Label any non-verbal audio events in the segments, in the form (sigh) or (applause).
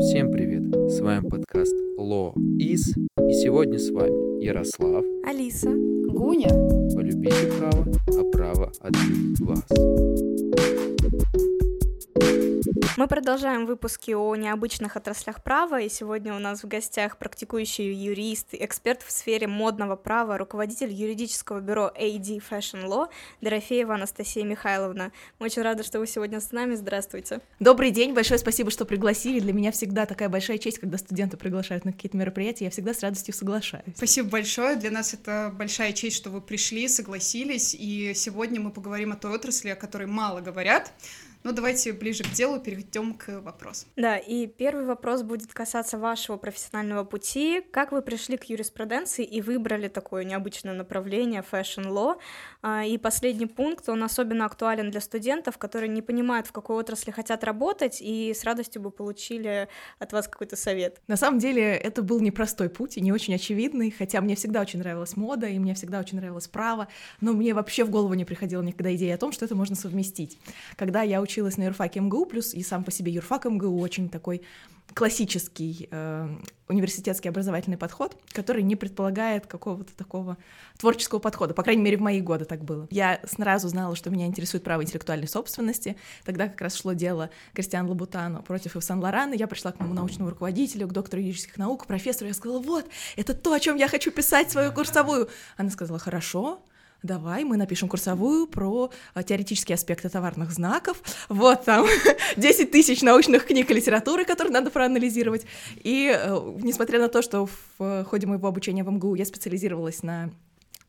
Всем привет! С вами подкаст Law Is, и сегодня с вами Ярослав, Алиса, Гуня. полюбите право, а право отлюбит вас. Мы продолжаем выпуски о необычных отраслях права, и сегодня у нас в гостях практикующий юрист, эксперт в сфере модного права, руководитель юридического бюро AD Fashion Law Дорофеева Анастасия Михайловна. Мы очень рады, что вы сегодня с нами. Здравствуйте. Добрый день, большое спасибо, что пригласили. Для меня всегда такая большая честь, когда студенты приглашают на какие-то мероприятия, я всегда с радостью соглашаюсь. Спасибо большое. Для нас это большая честь, что вы пришли, согласились. И сегодня мы поговорим о той отрасли, о которой мало говорят. Но давайте ближе к делу перейдем к вопросу. Да, и первый вопрос будет касаться вашего профессионального пути. Как вы пришли к юриспруденции и выбрали такое необычное направление? А, И последний пункт, он особенно актуален для студентов, которые не понимают, в какой отрасли хотят работать, и с радостью бы получили от вас какой-то совет. На самом деле это был непростой путь и не очень очевидный, хотя мне всегда очень нравилась мода, и мне всегда очень нравилось право, но мне вообще в голову не приходила никогда идея о том, что это можно совместить. Когда я училась на юрфаке МГУ, плюс и сам по себе юрфак МГУ очень такой классический э, университетский образовательный подход, который не предполагает какого-то такого творческого подхода. По крайней мере, в мои годы так было. Я сразу знала, что меня интересует право интеллектуальной собственности. Тогда как раз шло дело Кристиан Лабутану против Ив Сан-Лорана. Я пришла к моему научному руководителю, к доктору юридических наук, к профессору. Я сказала, вот, это то, о чем я хочу писать свою курсовую. Она сказала, хорошо, Давай, мы напишем курсовую про а, теоретические аспекты товарных знаков. Вот там (laughs) 10 тысяч научных книг и литературы, которые надо проанализировать. И э, несмотря на то, что в ходе моего обучения в МГУ я специализировалась на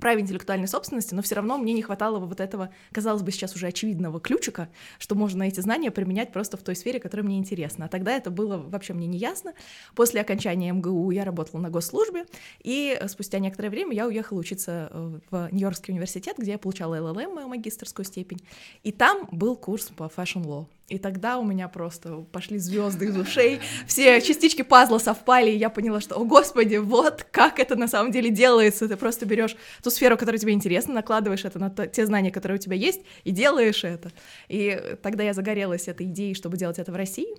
праве интеллектуальной собственности, но все равно мне не хватало вот этого, казалось бы, сейчас уже очевидного ключика, что можно эти знания применять просто в той сфере, которая мне интересна. А тогда это было вообще мне не ясно. После окончания МГУ я работала на госслужбе, и спустя некоторое время я уехала учиться э, в Нью-Йоркский университет, где я получала ЛЛМ, мою магистрскую степень, и там был курс по fashion law. И тогда у меня просто пошли звезды из ушей, все частички пазла совпали, и я поняла, что, о господи, вот как это на самом деле делается. Ты просто берешь ту сферу, которая тебе интересна, накладываешь это на то- те знания, которые у тебя есть, и делаешь это. И тогда я загорелась этой идеей, чтобы делать это в России.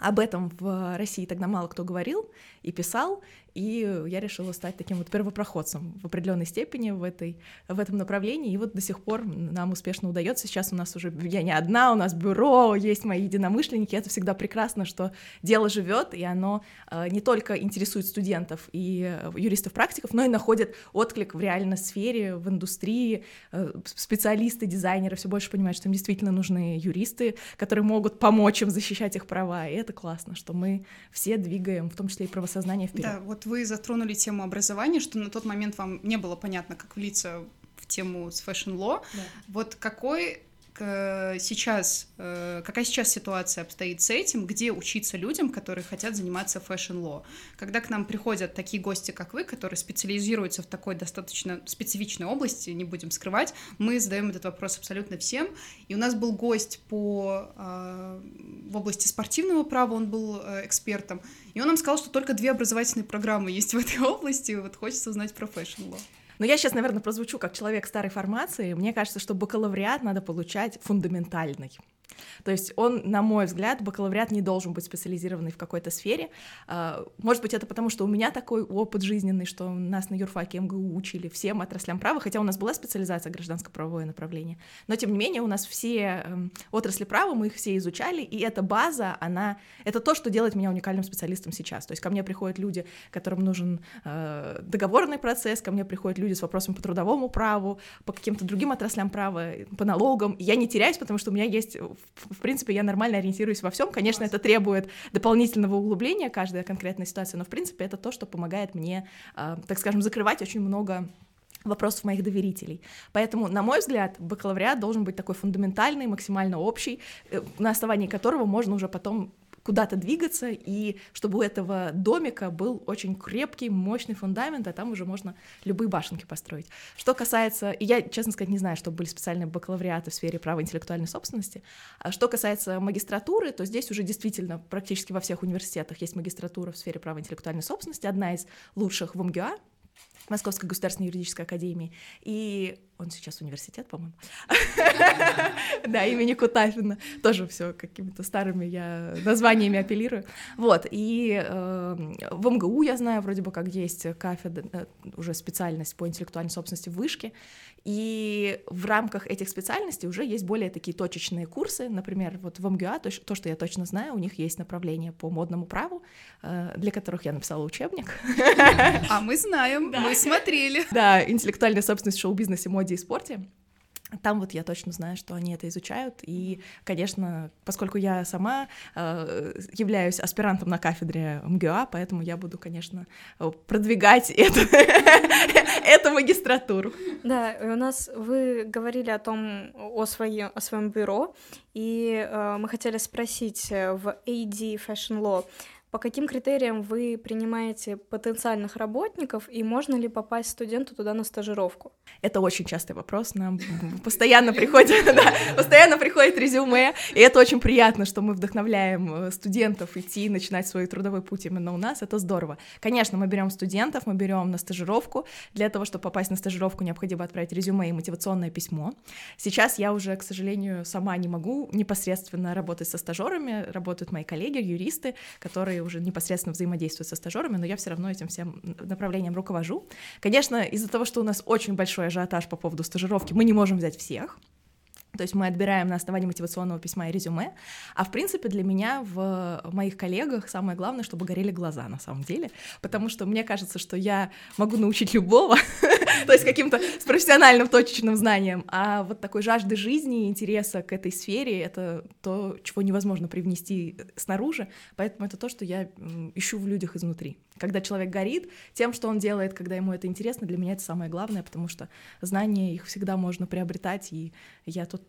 Об этом в России тогда мало кто говорил и писал, и я решила стать таким вот первопроходцем в определенной степени в, этой, в этом направлении, и вот до сих пор нам успешно удается. Сейчас у нас уже, я не одна, у нас бюро, есть мои единомышленники, это всегда прекрасно, что дело живет, и оно э, не только интересует студентов и э, юристов-практиков, но и находит отклик в реальной сфере, в индустрии, Э, специалисты, дизайнеры все больше понимают, что им действительно нужны юристы, которые могут помочь им защищать их права, и это классно, что мы все двигаем, в том числе и правосознание вперед. Да, вот вы затронули тему образования, что на тот момент вам не было понятно, как влиться в тему с law. Да. Вот какой сейчас, э, какая сейчас ситуация обстоит с этим, где учиться людям, которые хотят заниматься law? Когда к нам приходят такие гости, как вы, которые специализируются в такой достаточно специфичной области, не будем скрывать, мы задаем этот вопрос абсолютно всем. И у нас был гость по э, в области спортивного права, он был э, экспертом, и он нам сказал, что только две образовательные программы есть в этой (laughs) области. Вот хочется узнать про law. Но я сейчас, наверное, прозвучу как человек старой формации. Мне кажется, что бакалавриат надо получать фундаментальный. То есть он, на мой взгляд, бакалавриат не должен быть специализированный в какой-то сфере. А, Может быть, это потому, что у меня такой опыт жизненный, что нас на юрфаке МГУ учили всем отраслям права, хотя у нас была специализация гражданско-правовое направление. Но, тем не менее, у нас все эм, отрасли права, мы их все изучали, и эта база, она... Это то, что делает меня уникальным специалистом сейчас. То есть ко мне приходят люди, которым нужен э, договорный процесс, ко мне приходят люди с вопросами по трудовому праву, по каким-то другим отраслям права, по налогам. Я не теряюсь, потому что у меня есть, в, принципе, я нормально ориентируюсь во всем. Конечно, это требует дополнительного углубления, каждая конкретная ситуация, но, в принципе, это то, что помогает мне, э, так скажем, закрывать очень много вопросов моих доверителей. Поэтому, на мой взгляд, бакалавриат должен быть такой фундаментальный, максимально общий, э, на основании которого можно уже потом куда-то двигаться, и чтобы у этого домика был очень крепкий, мощный фундамент, а там уже можно любые башенки построить. Что касается, и я, честно сказать, не знаю, что были специальные бакалавриаты в сфере права интеллектуальной собственности, а что касается магистратуры, то здесь уже действительно практически во всех университетах есть магистратура в сфере права интеллектуальной собственности, одна из лучших в МГУА, Московской государственной юридической академии. И он сейчас университет, по-моему. (laughs) Да, имени Кутафина. Тоже все какими-то старыми я названиями апеллирую. Вот, и э, в МГУ я знаю, вроде бы как есть кафедра, э, уже специальность по интеллектуальной собственности в вышке, и в рамках этих специальностей уже есть более такие точечные курсы, например, вот в МГУА, то, то что я точно знаю, у них есть направление по модному праву, э, для которых я написала учебник. А мы знаем, (laughs) мы смотрели. Да, интеллектуальная собственность в шоу-бизнесе, моде и спорте. Там вот я точно знаю, что они это изучают, и, конечно, поскольку я сама э, являюсь аспирантом на кафедре МГА, поэтому я буду, конечно, продвигать эту, (laughs) эту магистратуру. Да, у нас вы говорили о том, о, своем, о своем бюро, и э, мы хотели спросить э, в AD Fashion Law, по каким критериям вы принимаете потенциальных работников и можно ли попасть студенту туда на стажировку? Это очень частый вопрос, нам (laughs) постоянно приходит, да, постоянно приходит резюме, и это очень приятно, что мы вдохновляем э, студентов идти, начинать свой трудовой путь именно у нас, это здорово. Конечно, мы берем студентов, мы берем на стажировку, для того, чтобы попасть на стажировку, необходимо отправить резюме и мотивационное письмо. Сейчас я уже, к сожалению, сама не могу непосредственно работать со стажерами, работают мои коллеги, юристы, которые уже непосредственно взаимодействую со стажерами, но я все равно этим всем направлением руковожу. Конечно, из-за того, что у нас очень большой ажиотаж по поводу стажировки, мы не можем взять всех, то есть мы отбираем на основании мотивационного письма и резюме. А в принципе для меня в моих коллегах самое главное, чтобы горели глаза на самом деле, потому что мне кажется, что я могу научить любого, (laughs) то есть каким-то с профессиональным точечным знанием, а вот такой жажды жизни и интереса к этой сфере — это то, чего невозможно привнести снаружи, поэтому это то, что я ищу в людях изнутри. Когда человек горит тем, что он делает, когда ему это интересно, для меня это самое главное, потому что знания их всегда можно приобретать, и я тут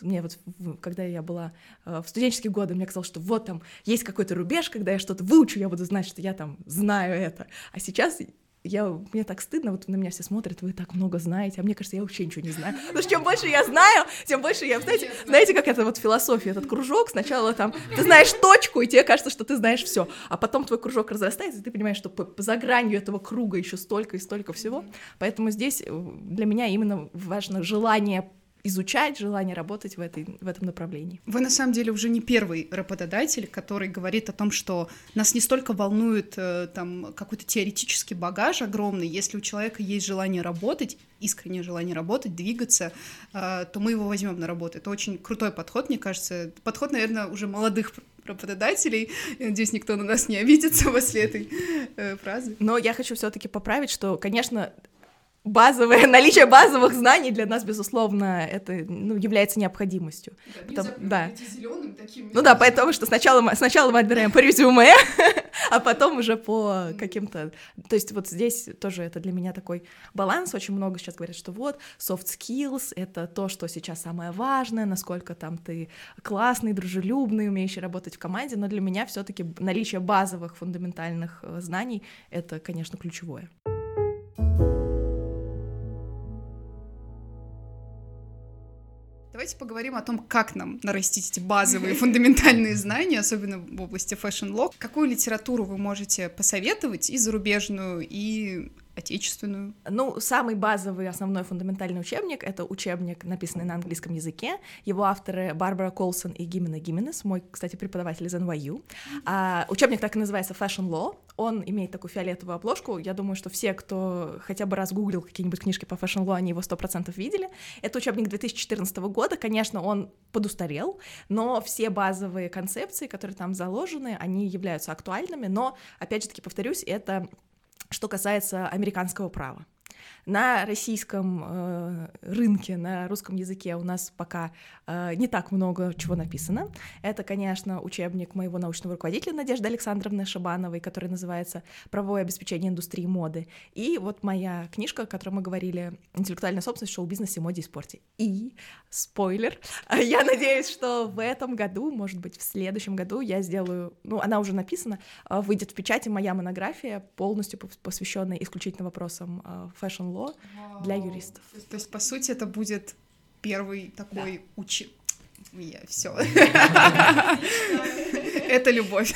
мне вот, когда я была э, в студенческие годы, мне казалось, что вот там есть какой-то рубеж, когда я что-то выучу, я буду знать, что я там знаю это. А сейчас я, мне так стыдно, вот на меня все смотрят, вы так много знаете, а мне кажется, я вообще ничего не знаю. Потому что чем больше я знаю, тем больше я, знаете, знаете, как это вот философия, этот кружок, сначала там, ты знаешь точку, и тебе кажется, что ты знаешь все, а потом твой кружок разрастается, и ты понимаешь, что по, за гранью этого круга еще столько и столько всего, поэтому здесь э, для меня именно важно желание изучать, желание работать в, этой, в этом направлении. Вы на самом деле уже не первый работодатель, который говорит о том, что нас не столько волнует э, там какой-то теоретический багаж огромный, если у человека есть желание работать, искреннее желание работать, двигаться, э, то мы его возьмем на работу. Это очень крутой подход, мне кажется. Подход, наверное, уже молодых работодателей. Я надеюсь, никто на нас не обидится (laughs) после этой э, фразы. Но я хочу все-таки поправить, что, конечно, базовое, (laughs) наличие базовых знаний для нас, безусловно, это ну, является необходимостью. Да, Потому, да. Зеленым, таким, ну да, поэтому что сначала мы, сначала мы отбираем по резюме, (laughs) а потом уже по каким-то... То есть вот здесь тоже это для меня такой баланс. Очень много сейчас говорят, что вот soft skills — это то, что сейчас самое важное, насколько там ты классный, дружелюбный, умеющий работать в команде, но для меня все таки наличие базовых фундаментальных э, знаний — это, конечно, ключевое. Давайте поговорим о том, как нам нарастить эти базовые фундаментальные знания, особенно в области fashion law. Какую литературу вы можете посоветовать и зарубежную, и отечественную? Ну, самый базовый, основной фундаментальный учебник — это учебник, написанный на английском языке. Его авторы Барбара Колсон и Гильермо Хименес, мой, кстати, преподаватель из NYU. А, учебник так и называется Fashion Law. Он имеет такую фиолетовую обложку. Я думаю, что все, кто хотя бы раз гуглил какие-нибудь книжки по Fashion Law, они его сто процентов видели. Это учебник 2014 года. Конечно, он подустарел, но все базовые концепции, которые там заложены, они являются актуальными. Но, опять же таки, повторюсь, это что касается американского права. На российском э, рынке, на русском языке у нас пока э, не так много чего написано. Это, конечно, учебник моего научного руководителя Надежды Александровны Шабановой, который называется «Правовое обеспечение индустрии моды». И вот моя книжка, о которой мы говорили, «Интеллектуальная собственность в шоу-бизнесе, моде и спорте». И, спойлер, (laughs) я надеюсь, что в этом году, может быть, в следующем году я сделаю, ну, она уже написана, э, выйдет в печати моя монография, полностью посвященная исключительно вопросам э, law для юристов. То есть, то есть, по сути, это будет первый такой да. учи... Я все. (laughs) Это любовь.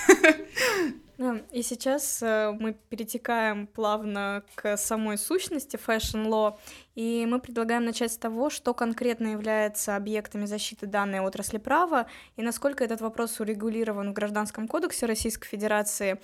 И сейчас э, мы перетекаем плавно к самой сущности Fashion Law, и мы предлагаем начать с того, что конкретно является объектами защиты данной отрасли права, и насколько этот вопрос урегулирован в Гражданском кодексе Российской Федерации,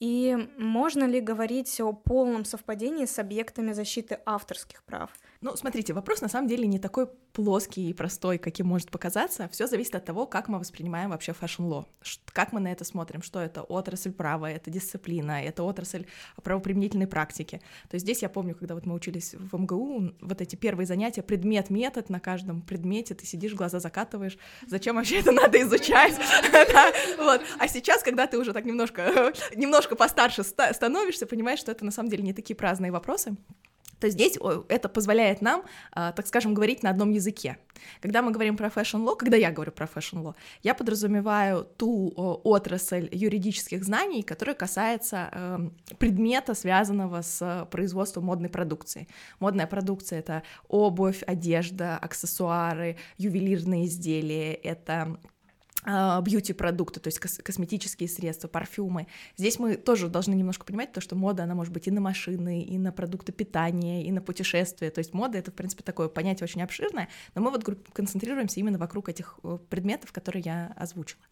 и можно ли говорить о полном совпадении с объектами защиты авторских прав? Ну, смотрите, вопрос на самом деле не такой плоский и простой, каким может показаться. Все зависит от того, как мы воспринимаем вообще fashion-law, как мы на это смотрим, что это отрасль права, это дисциплина, это отрасль правоприменительной практики. То есть здесь я помню, когда вот мы учились в МГУ, вот эти первые занятия, предмет-метод на каждом предмете, ты сидишь, глаза закатываешь, зачем вообще это надо изучать? (laughs) А сейчас, когда ты уже так немножко, (laughs) немножко постарше становишься, понимаешь, что это на самом деле не такие праздные вопросы, то здесь это позволяет нам, а, так скажем, говорить на одном языке. Когда мы говорим про fashion law, когда я говорю про fashion law, я подразумеваю ту отрасль юридических знаний, которая касается эм, предмета, связанного с производством модной продукции. Модная продукция — это обувь, одежда, аксессуары, ювелирные изделия, это бьюти-продукты, то есть кос- косметические средства, парфюмы. Здесь мы тоже должны немножко понимать то, что мода, она может быть и на машины, и на продукты питания, и на путешествия. То есть мода — это, в принципе, такое понятие очень обширное, но мы вот концентрируемся именно вокруг этих э, предметов, которые я озвучила.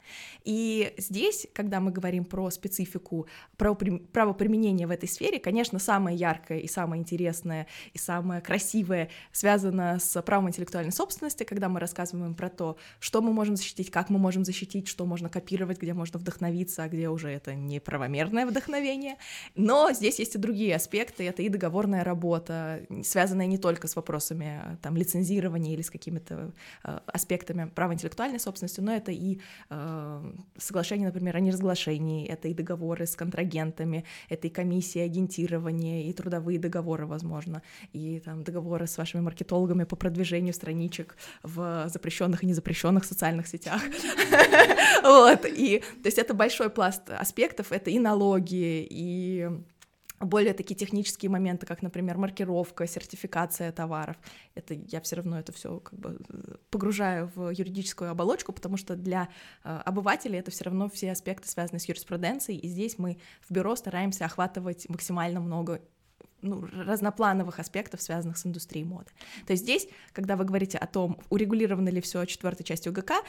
И здесь, когда мы говорим про специфику правоприменения в этой сфере, конечно, самое яркое и самое интересное и самое красивое связано с правом интеллектуальной собственности, когда мы рассказываем про то, что мы можем защитить, как мы можем можем защитить, что можно копировать, где можно вдохновиться, а где уже это неправомерное вдохновение. Но здесь есть и другие аспекты, это и договорная работа, связанная не только с вопросами там, лицензирования или с какими-то э, аспектами права интеллектуальной собственности, но это и э, соглашение, например, о неразглашении, это и договоры с контрагентами, это и комиссии агентирования, и трудовые договоры, возможно, и там договоры с вашими маркетологами по продвижению страничек в запрещенных и незапрещенных социальных сетях. (laughs) Вот, и, то есть это большой пласт аспектов, это и налоги, и более такие технические моменты, как, например, маркировка, сертификация товаров. Это я все равно это все как бы погружаю в юридическую оболочку, потому что для э, обывателей это все равно все аспекты связаны с юриспруденцией, и здесь мы в бюро стараемся охватывать максимально много ну, разноплановых аспектов, связанных с индустрией моды. То есть здесь, когда вы говорите о том, урегулировано ли все четвертой частью ГК,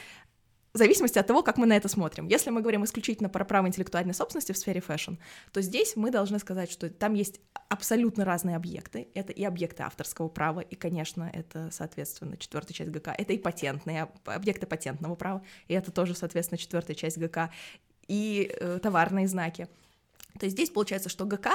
в зависимости от того, как мы на это смотрим. Если мы говорим исключительно про право интеллектуальной собственности в сфере fashion, то здесь мы должны сказать, что там есть абсолютно разные объекты. Это и объекты авторского права, и, конечно, это, соответственно, четвертая часть ГК. Это и патентные объекты патентного права, и это тоже, соответственно, четвертая часть ГК, и э, товарные знаки. То есть здесь получается, что ГК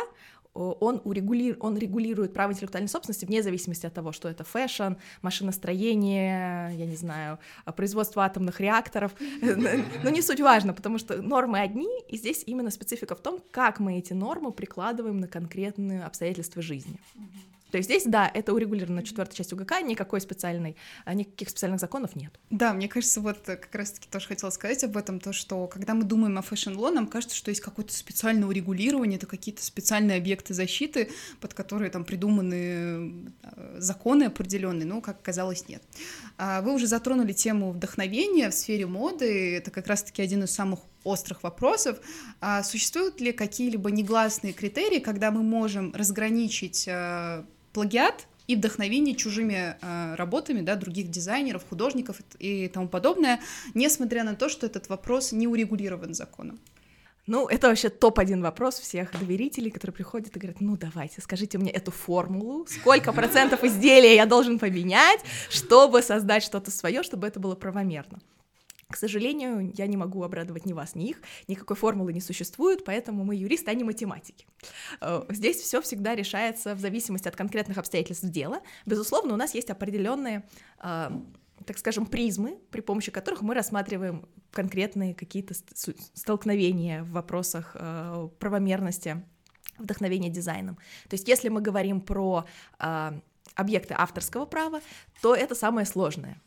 он, урегули... он регулирует право интеллектуальной собственности вне зависимости от того, что это fashion, машиностроение, я не знаю, производство атомных реакторов. (laughs) Но не суть важно, потому что нормы одни, и здесь именно специфика в том, как мы эти нормы прикладываем на конкретные обстоятельства жизни. То есть здесь, да, это урегулировано четвертой частью ГК, никакой специальной, а, никаких специальных законов нет. Да, мне кажется, вот э, как раз-таки тоже хотела сказать об этом, то, что когда мы думаем о fashion law, нам кажется, что есть какое-то специальное урегулирование, это какие-то специальные объекты защиты, под которые там придуманы э, законы определенные, но, как оказалось, нет. А вы уже затронули тему вдохновения в сфере моды, это как раз-таки один из самых острых вопросов. А существуют ли какие-либо негласные критерии, когда мы можем разграничить э, плагиат и вдохновение чужими э, работами, да, других дизайнеров, художников и тому подобное, несмотря на то, что этот вопрос не урегулирован законом. Ну, это вообще топ-1 вопрос всех доверителей, которые приходят и говорят, ну, давайте, скажите мне эту формулу, сколько процентов изделия я должен поменять, чтобы создать что-то свое, чтобы это было правомерно. К сожалению, я не могу обрадовать ни вас, ни их, никакой формулы не существует, поэтому мы юристы, а не математики. Э, здесь все всегда решается в зависимости от конкретных обстоятельств дела. Безусловно, у нас есть определенные э, так скажем, призмы, при помощи которых мы рассматриваем конкретные какие-то столкновения в вопросах э, правомерности вдохновения дизайном. То есть если мы говорим про объекты авторского права, то это самое сложное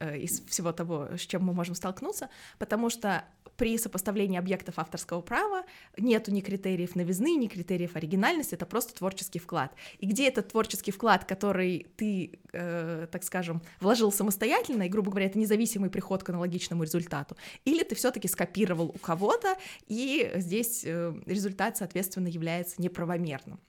из всего того, с чем мы можем столкнуться, потому что при сопоставлении объектов авторского права нету ни критериев новизны, ни критериев оригинальности, это просто творческий вклад. И где этот творческий вклад, который ты, э, так скажем, вложил самостоятельно, и, грубо говоря, это независимый приход к аналогичному результату, или ты все-таки скопировал у кого-то, и здесь э, результат, соответственно, является неправомерным.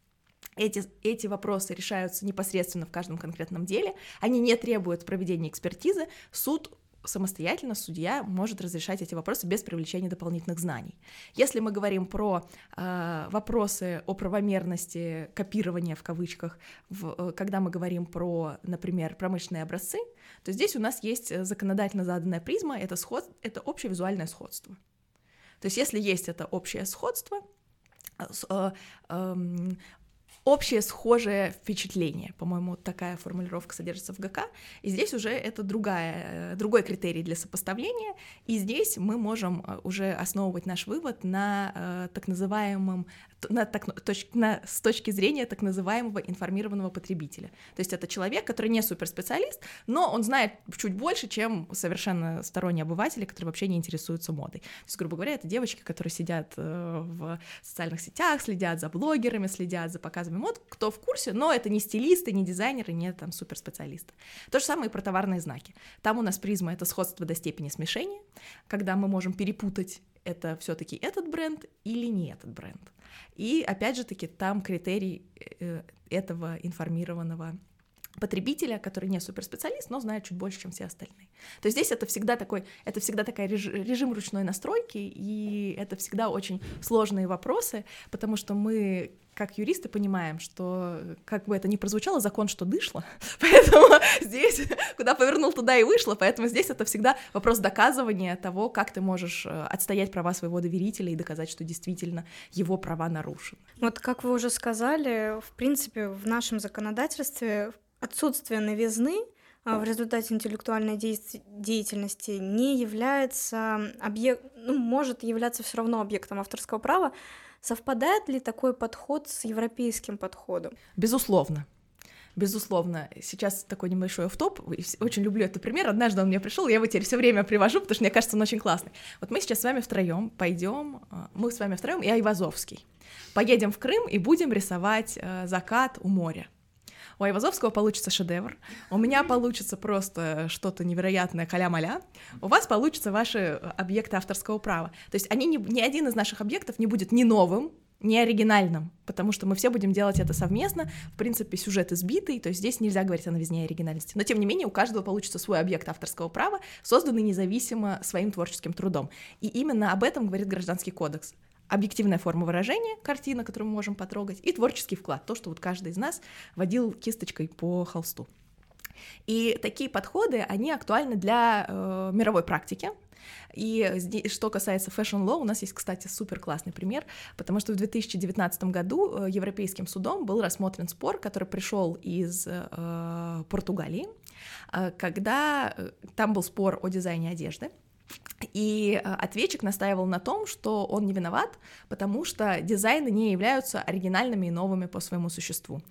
Эти, эти вопросы решаются непосредственно в каждом конкретном деле, они не требуют проведения экспертизы, суд самостоятельно судья может разрешать эти вопросы без привлечения дополнительных знаний. Если мы говорим про э, вопросы о правомерности копирования в кавычках, в, э, когда мы говорим про, например, промышленные образцы, то здесь у нас есть законодательно заданная призма, это, сход, это общее визуальное сходство. То есть если есть это общее сходство, э, э, эм, общее схожее впечатление. По-моему, такая формулировка содержится в ГК. И здесь уже это другая, э, другой критерий для сопоставления. И здесь мы можем э, уже основывать наш вывод на э, так называемом на, так, точ, на, с точки зрения так называемого информированного потребителя. То есть это человек, который не суперспециалист, но он знает чуть больше, чем совершенно сторонние обыватели, которые вообще не интересуются модой. То есть, грубо говоря, это девочки, которые сидят э, в социальных сетях, следят за блогерами, следят за показами мод, кто в курсе, но это не стилисты, не дизайнеры, не там суперспециалисты. То же самое и про товарные знаки. Там у нас призма — это сходство до степени смешения, когда мы можем перепутать это все-таки этот бренд или не этот бренд. И опять же таки там критерий э, этого информированного потребителя, который не суперспециалист, но знает чуть больше, чем все остальные. То есть здесь это всегда такой, это всегда такая режим ручной настройки, и это всегда очень сложные вопросы, потому что мы как юристы понимаем, что, как бы это ни прозвучало, закон что дышло, (laughs) поэтому здесь, куда повернул, туда и вышло, поэтому здесь это всегда вопрос доказывания того, как ты можешь э, отстоять права своего доверителя и доказать, что действительно его права нарушены. Вот как вы уже сказали, в принципе, в нашем законодательстве отсутствие новизны а, в результате интеллектуальной деятельности не является объект, ну, может являться все равно объектом авторского права, Совпадает ли такой подход с европейским подходом? Безусловно. Безусловно, сейчас такой небольшой офф-топ, очень люблю этот пример, однажды он мне пришел, я его теперь все время привожу, потому что мне кажется, он очень классный. Вот мы сейчас с вами втроем пойдем, а, мы с вами втроем, я Айвазовский, поедем в Крым и будем рисовать э, закат у моря. У Айвазовского получится шедевр, у меня получится просто что-то невероятное каля-маля, у вас получится ваши э, объекты авторского права. То есть они не, ни один из наших объектов не будет ни новым, не оригинальным, потому что мы все будем делать это совместно. В принципе, сюжет избитый, то есть здесь нельзя говорить о новизне и оригинальности. Но, тем не менее, у каждого получится свой объект авторского права, созданный независимо своим творческим трудом. И именно об этом говорит Гражданский кодекс объективная форма выражения, картина, которую мы можем потрогать, и творческий вклад, то, что вот каждый из нас водил кисточкой по холсту. И такие подходы, они актуальны для э, мировой практики. И здесь, что касается fashion law, у нас есть, кстати, супер классный пример, потому что в 2019 году э, Европейским судом был рассмотрен спор, который пришел из э, Португалии, э, когда э, там был спор о дизайне одежды. И э, ответчик настаивал на том, что он не виноват, потому что дизайны не являются оригинальными и новыми по своему существу.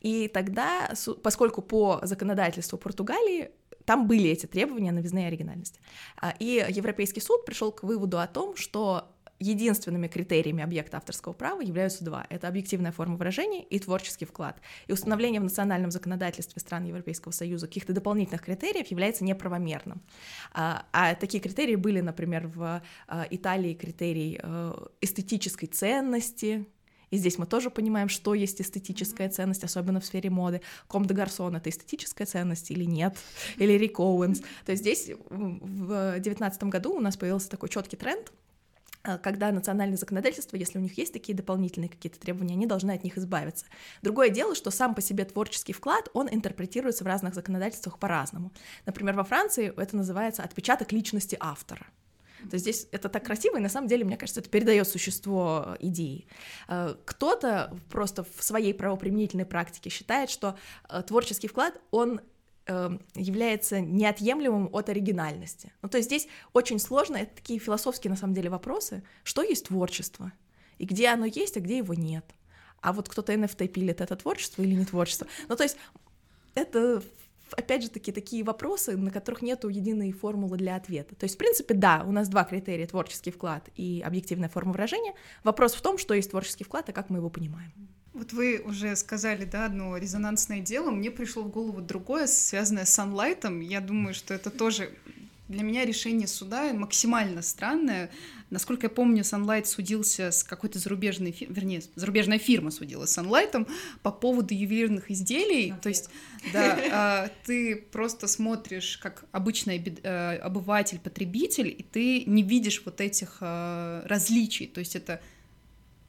И тогда, поскольку по законодательству Португалии там были эти требования новизны и оригинальности. А, и Европейский суд пришел к выводу о том, что единственными критериями объекта авторского права являются два. Это объективная форма выражения и творческий вклад. И установление в национальном законодательстве стран Европейского Союза каких-то дополнительных критериев является неправомерным. А, а такие критерии были, например, в а, Италии критерий э, эстетической ценности, и здесь мы тоже понимаем, что есть эстетическая ценность, особенно в сфере моды. Ком де Гарсон — это эстетическая ценность или нет? Или Рик Оуэнс. То есть здесь в 2019 году у нас появился такой четкий тренд, когда национальное законодательство, если у них есть такие дополнительные какие-то требования, они должны от них избавиться. Другое дело, что сам по себе творческий вклад, он интерпретируется в разных законодательствах по-разному. Например, во Франции это называется отпечаток личности автора. То есть здесь это так красиво, и на самом деле, мне кажется, это передает существо идеи. Э, кто-то просто в своей правоприменительной практике считает, что э, творческий вклад, он является неотъемлемым от оригинальности. Ну, то есть здесь очень сложно, это такие философские на самом деле вопросы, что есть творчество, и где оно есть, а где его нет. А вот кто-то NFT пилит это творчество или не творчество. Ну, то есть это опять же таки, такие вопросы, на которых нету единой формулы для ответа. То есть, в принципе, да, у нас два критерия — творческий вклад и объективная форма выражения. Вопрос в том, что есть творческий вклад и как мы его понимаем. Вот вы уже сказали, да, одно резонансное дело, мне пришло в голову другое, связанное с Sunlight. Я думаю, что это тоже для меня решение суда максимально странное. Насколько я помню, Sunlight судился с какой-то зарубежной, фи... вернее, зарубежная фирма судила с Sunlight по поводу ювелирных изделий. То есть, да, а, ты просто смотришь как обычный э, обыватель, потребитель, и ты не видишь вот этих а, различий. То есть это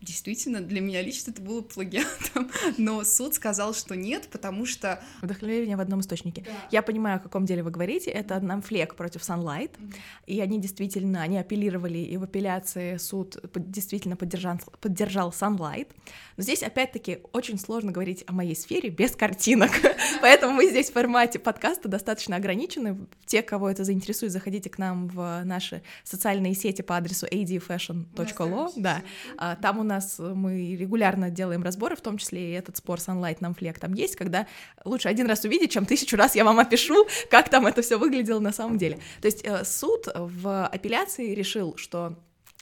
действительно, для меня лично это было плагиатом, (laughs) но суд сказал, что нет, потому что... Вдохновение в одном источнике. Да. Я понимаю, о каком деле вы говорите, это Намфлек против Sunlight, mm-hmm. и они действительно, они апеллировали, и в апелляции суд действительно поддержал, поддержал Sunlight, но здесь, опять-таки, очень сложно говорить о моей сфере без картинок, (laughs) поэтому мы здесь в формате подкаста достаточно ограничены. Те, кого это заинтересует, заходите к нам в наши социальные сети по адресу adfashion.lo, да, а, там у нас э, мы регулярно делаем разборы, в том числе и этот спор Sunlight нам флек там есть, когда лучше один раз увидеть, чем тысячу раз я вам опишу, как там это все выглядело на самом деле. То есть э, суд в апелляции решил, что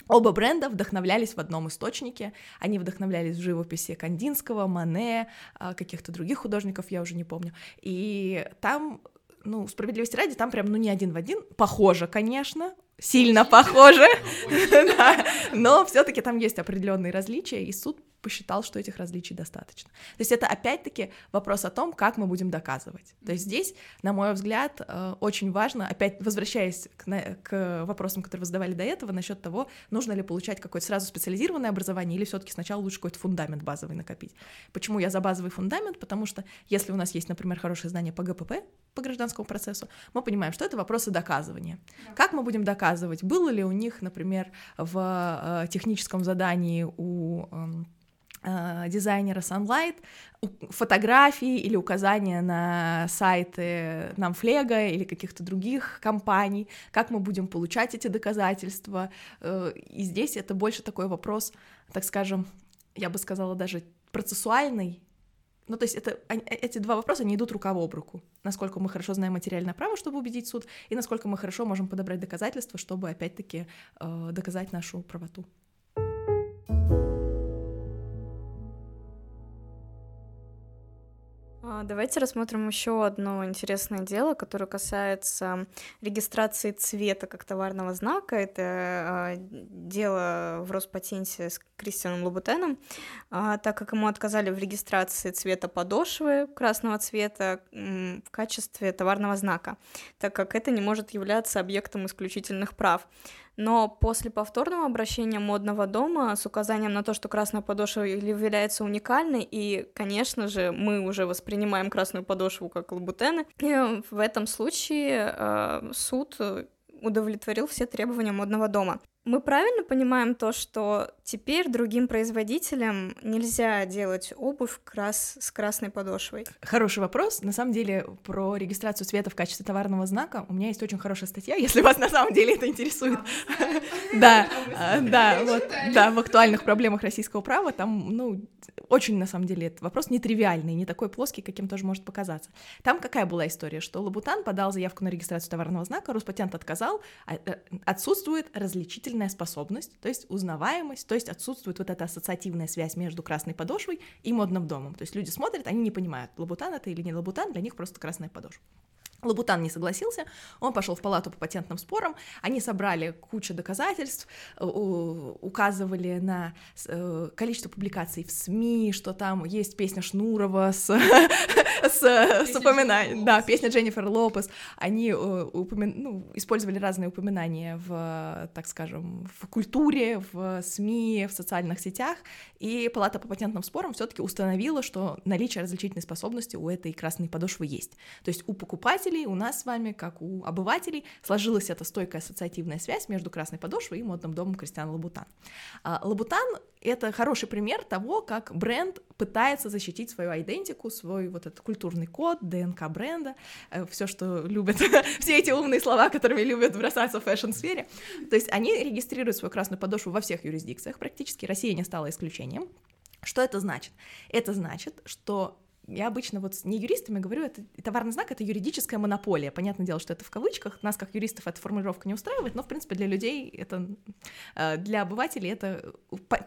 Оба бренда вдохновлялись в одном источнике. Они вдохновлялись в живописи Кандинского, Мане, э, каких-то других художников, я уже не помню. И там, ну, справедливости ради, там прям, ну, не один в один. Похоже, конечно, сильно похоже, (laughs) но все-таки там есть определенные различия, и суд посчитал, что этих различий достаточно. То есть это опять-таки вопрос о том, как мы будем доказывать. То есть здесь, на мой взгляд, э, очень важно, опять возвращаясь к, к вопросам, которые вы задавали до этого, насчет того, нужно ли получать какое-то сразу специализированное образование или все-таки сначала лучше какой-то фундамент базовый накопить. Почему я за базовый фундамент? Потому что если у нас есть, например, хорошее знание по ГПП, по гражданскому процессу, мы понимаем, что это вопросы доказывания. Как мы будем доказывать, было ли у них, например, в э, техническом задании у эм, дизайнера Sunlight фотографии или указания на сайты Намфлега или каких-то других компаний, как мы будем получать эти доказательства. Э, и здесь это больше такой вопрос, так скажем, я бы сказала даже процессуальный, ну, то есть это, эти два вопроса не идут рука об руку. Насколько мы хорошо знаем материальное право, чтобы убедить суд, и насколько мы хорошо можем подобрать доказательства, чтобы, опять-таки, э, доказать нашу правоту. Давайте рассмотрим еще одно интересное дело, которое касается регистрации цвета как товарного знака. Это а, дело в Роспатенте с Кристианом Лабутеном, а, так как ему отказали в регистрации цвета подошвы красного цвета в качестве товарного знака, так как это не может являться объектом исключительных прав. Но после повторного обращения модного дома с указанием на то, что красная подошва является уникальной, и, конечно же, мы уже воспринимаем красную подошву как лабутены, в этом случае э, суд удовлетворил все требования модного дома. Мы правильно понимаем то, что теперь другим производителям нельзя делать обувь крас с красной подошвой? Хороший вопрос. На самом деле, про регистрацию цвета в качестве товарного знака у меня есть очень хорошая статья, (laughs) если вас на самом деле это интересует. (laughs) Да, а, да, вот, да, в актуальных проблемах российского права там, ну, очень, на самом деле, этот вопрос нетривиальный, не такой плоский, каким тоже может показаться. Там какая была история, что Лабутан подал заявку на регистрацию товарного знака, Роспатент отказал, а, э, отсутствует различительная зрительная способность, то есть узнаваемость, то есть отсутствует вот эта ассоциативная связь между красной подошвой и модным домом. То есть люди смотрят, они не понимают, лабутан это или не лабутан, для них просто красная подошва. Лабутан не согласился, он пошел в палату по патентным спорам, они собрали кучу доказательств, э, указывали на э, количество публикаций в СМИ, что там есть песня Шнурова с, (laughs) с, с упоминанием, да, песня Дженнифер Лопес, они э, упомя... ну, использовали разные упоминания в, так скажем, в культуре, в СМИ, в социальных сетях, и палата по патентным спорам все-таки установила, что наличие различительной способности у этой красной подошвы есть. То есть у покупателя пользователей, у нас с вами, как у обывателей, сложилась эта стойкая ассоциативная связь между красной подошвой и модным домом Кристиана Лабутан. А, Лабутан — это хороший пример того, как бренд пытается защитить свою идентику, свой вот этот культурный код, ДНК бренда, э, все, что любят, (laughs) все эти умные слова, которыми любят бросаться в fashion-сфере. То есть они регистрируют свою красную подошву во всех юрисдикциях практически, Россия не стала исключением. Что это значит? Это значит, что я обычно вот не юристами говорю, это товарный знак — это юридическая монополия. Понятное дело, что это в кавычках, нас как юристов эта формулировка не устраивает, но, в принципе, для людей это, э, для обывателей это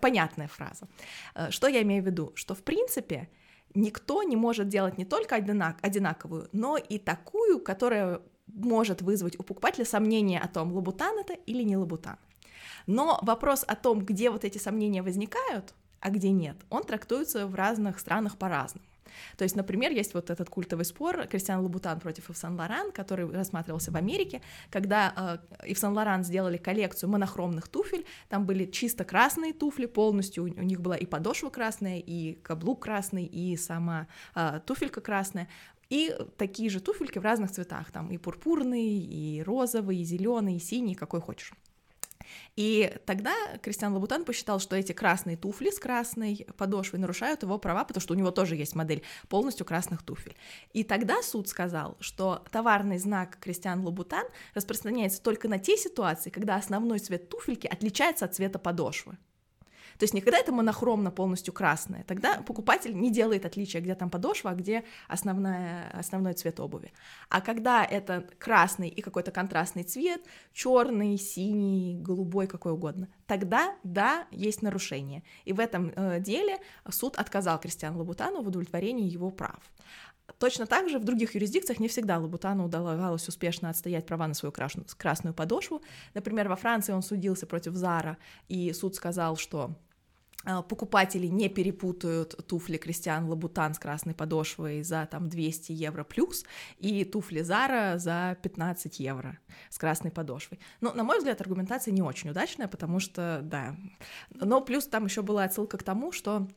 понятная фраза. Э, что я имею в виду? Что, в принципе, никто не может делать не только одинак, одинаковую, но и такую, которая может вызвать у покупателя сомнение о том, лабутан это или не лабутан. Но вопрос о том, где вот эти сомнения возникают, а где нет, он трактуется в разных странах по-разному. То есть, например, есть вот этот культовый спор Кристиан Лабутан против Ив Сен-Лоран, который рассматривался в Америке, когда э, Ив Сен-Лоран сделали коллекцию монохромных туфель, там были чисто красные туфли полностью, у них была и подошва красная, и каблук красный, и сама э, туфелька красная, и такие же туфельки в разных цветах, там и пурпурный, и розовый, и зеленый, и синий, какой хочешь. И тогда Кристиан Лабутан посчитал, что эти красные туфли с красной подошвой нарушают его права, потому что у него тоже есть модель полностью красных туфель. И тогда суд сказал, что товарный знак Кристиан Лабутан распространяется только на те ситуации, когда основной цвет туфельки отличается от цвета подошвы. То есть не когда это монохромно полностью красное, тогда покупатель не делает отличия, где там подошва, а где основная, основной цвет обуви. А когда это красный и какой-то контрастный цвет, черный, синий, голубой, какой угодно, тогда да, есть нарушение. И в этом э, деле суд отказал Кристиану Лабутану в удовлетворении его прав. Точно так же в других юрисдикциях не всегда Лабутану удавалось успешно отстоять права на свою красную подошву. Например, во Франции он судился против Зара, и суд сказал, что покупатели не перепутают туфли Кристиан Лабутан с красной подошвой за там 200 евро плюс и туфли Зара за 15 евро с красной подошвой. Но, на мой взгляд, аргументация не очень удачная, потому что, да, но плюс там еще была отсылка к тому, что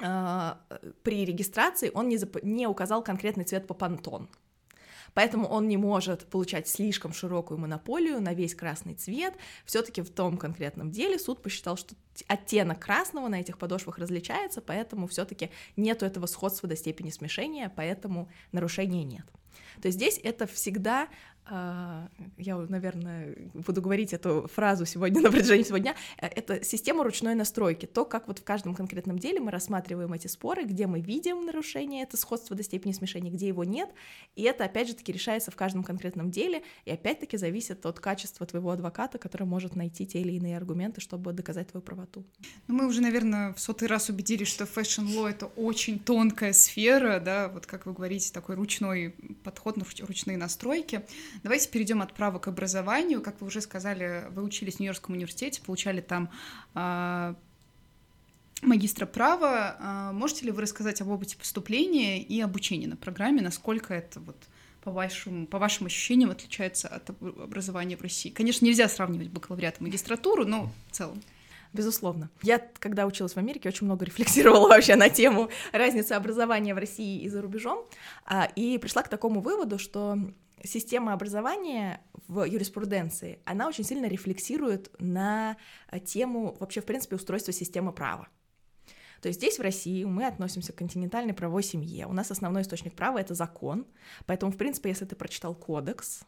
э, при регистрации он не, зап- не указал конкретный цвет по пантон. Поэтому он не может получать слишком широкую монополию на весь красный цвет. Все-таки в том конкретном деле суд посчитал, что оттенок красного на этих подошвах различается, поэтому все-таки нету этого сходства до степени смешения, поэтому нарушения нет. То есть здесь это всегда я, наверное, буду говорить эту фразу сегодня на протяжении всего дня, э, это система ручной настройки, то, как вот в каждом конкретном деле мы рассматриваем эти споры, где мы видим нарушение, это сходство до степени смешения, где его нет, и это, опять же таки, решается в каждом конкретном деле, и опять-таки зависит от качества твоего адвоката, который может найти те или иные аргументы, чтобы доказать твою правоту. Ну, мы уже, наверное, в сотый раз убедились, что fashion law — это очень тонкая сфера, да, вот как вы говорите, такой ручной подход, ручные настройки. Давайте перейдем от права к образованию. Как вы уже сказали, вы учились в Нью-Йоркском университете, получали там э, магистра права. Э, можете ли вы рассказать об опыте поступления и обучения на программе, насколько это вот по вашим, по вашим ощущениям отличается от образования в России? Конечно, нельзя сравнивать бакалавриат и магистратуру, но в целом. Безусловно. Я, когда училась в Америке, очень много рефлексировала вообще на тему разницы образования в России и за рубежом, а, и пришла к такому выводу, что система образования в юриспруденции, она очень сильно рефлексирует на тему вообще, в принципе, устройства системы права. То есть здесь, в России, мы относимся к континентальной правовой семье. У нас основной источник права — это закон. Поэтому, в принципе, если ты прочитал кодекс,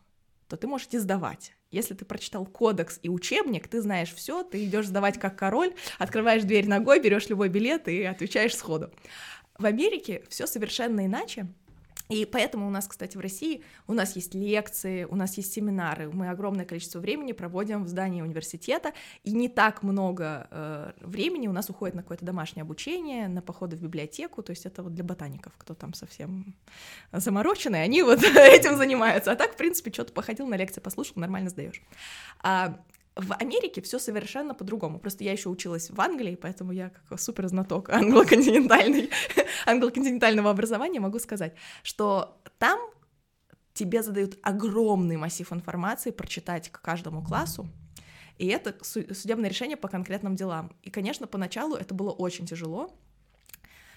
то ты можешь сдавать. Если ты прочитал кодекс и учебник, ты знаешь все, ты идешь сдавать как король, открываешь дверь ногой, берешь любой билет и отвечаешь сходу. В Америке все совершенно иначе. И поэтому у нас, кстати, в России у нас есть лекции, у нас есть семинары, мы огромное количество времени проводим в здании университета, и не так много э, времени у нас уходит на какое-то домашнее обучение, на походы в библиотеку, то есть это вот для ботаников, кто там совсем замороченный, они вот (laughs) этим занимаются. А так, в принципе, что-то походил на лекции, послушал, нормально сдаешь. А в Америке все совершенно по-другому. Просто я еще училась в Англии, поэтому я как супер знаток англоконтинентальной, (laughs) англоконтинентального образования могу сказать, что там тебе задают огромный массив информации прочитать к каждому классу, и это судебное решение по конкретным делам. И, конечно, поначалу это было очень тяжело,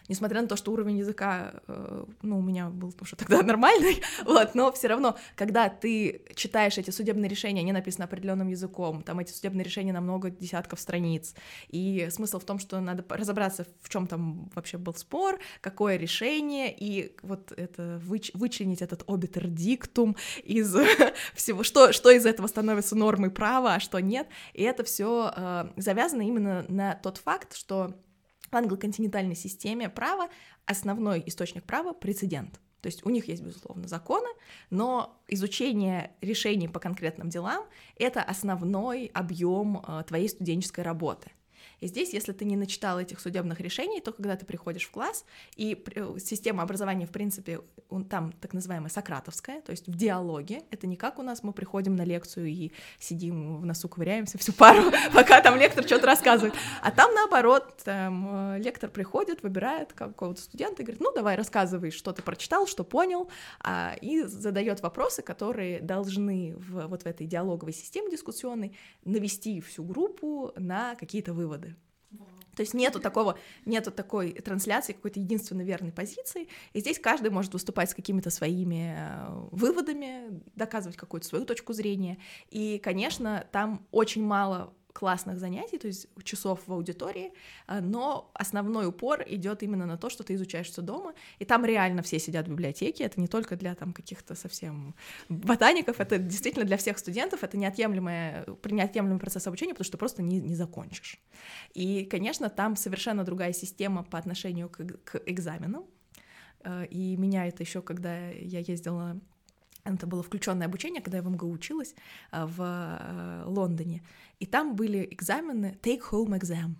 несмотря на то, что уровень языка, э, ну, у меня был уже тогда (laughs) нормальный, вот, но все равно, когда ты читаешь эти судебные решения, они написаны определенным языком, там эти судебные решения на много десятков страниц, и смысл в том, что надо разобраться, в чем там вообще был спор, какое решение, и вот это выч вычленить этот обитер диктум из (laughs) всего, что, что из этого становится нормой права, а что нет, и это все э, завязано именно на тот факт, что В англоконтинентальной системе права основной источник права — прецедент. То есть у них есть, безусловно, законы, но изучение решений по конкретным делам — это основной объем э, твоей студенческой работы. И здесь, если ты не начитал этих судебных решений, то когда ты приходишь в класс, и э, система образования, в принципе, там так называемая сократовская, то есть в диалоге, это не как у нас мы приходим на лекцию и сидим в носу ковыряемся всю пару, (laughs) пока там лектор что-то рассказывает, а там наоборот, там, э, лектор приходит, выбирает какого-то студента и говорит, ну давай рассказывай, что ты прочитал, что понял, а, и задает вопросы, которые должны в, вот в этой диалоговой системе дискуссионной навести всю группу на какие-то выводы. То есть нету такого, нету такой трансляции какой-то единственно верной позиции, и здесь каждый может выступать с какими-то своими э, выводами, доказывать какую-то свою точку зрения, и, конечно, там очень мало классных занятий, то есть часов в аудитории, э, но основной упор идет именно на то, что ты изучаешь все дома, и там реально все сидят в библиотеке, это не только для там каких-то совсем ботаников, это действительно для всех студентов, это неотъемлемый, неотъемлемый процесс обучения, потому что просто не, не закончишь. И, конечно, там совершенно другая система по отношению к, к экзаменам, э, и меня это еще, когда я ездила это было включенное обучение, когда я в МГУ училась а, в э, Лондоне. И там были экзамены take-home exam.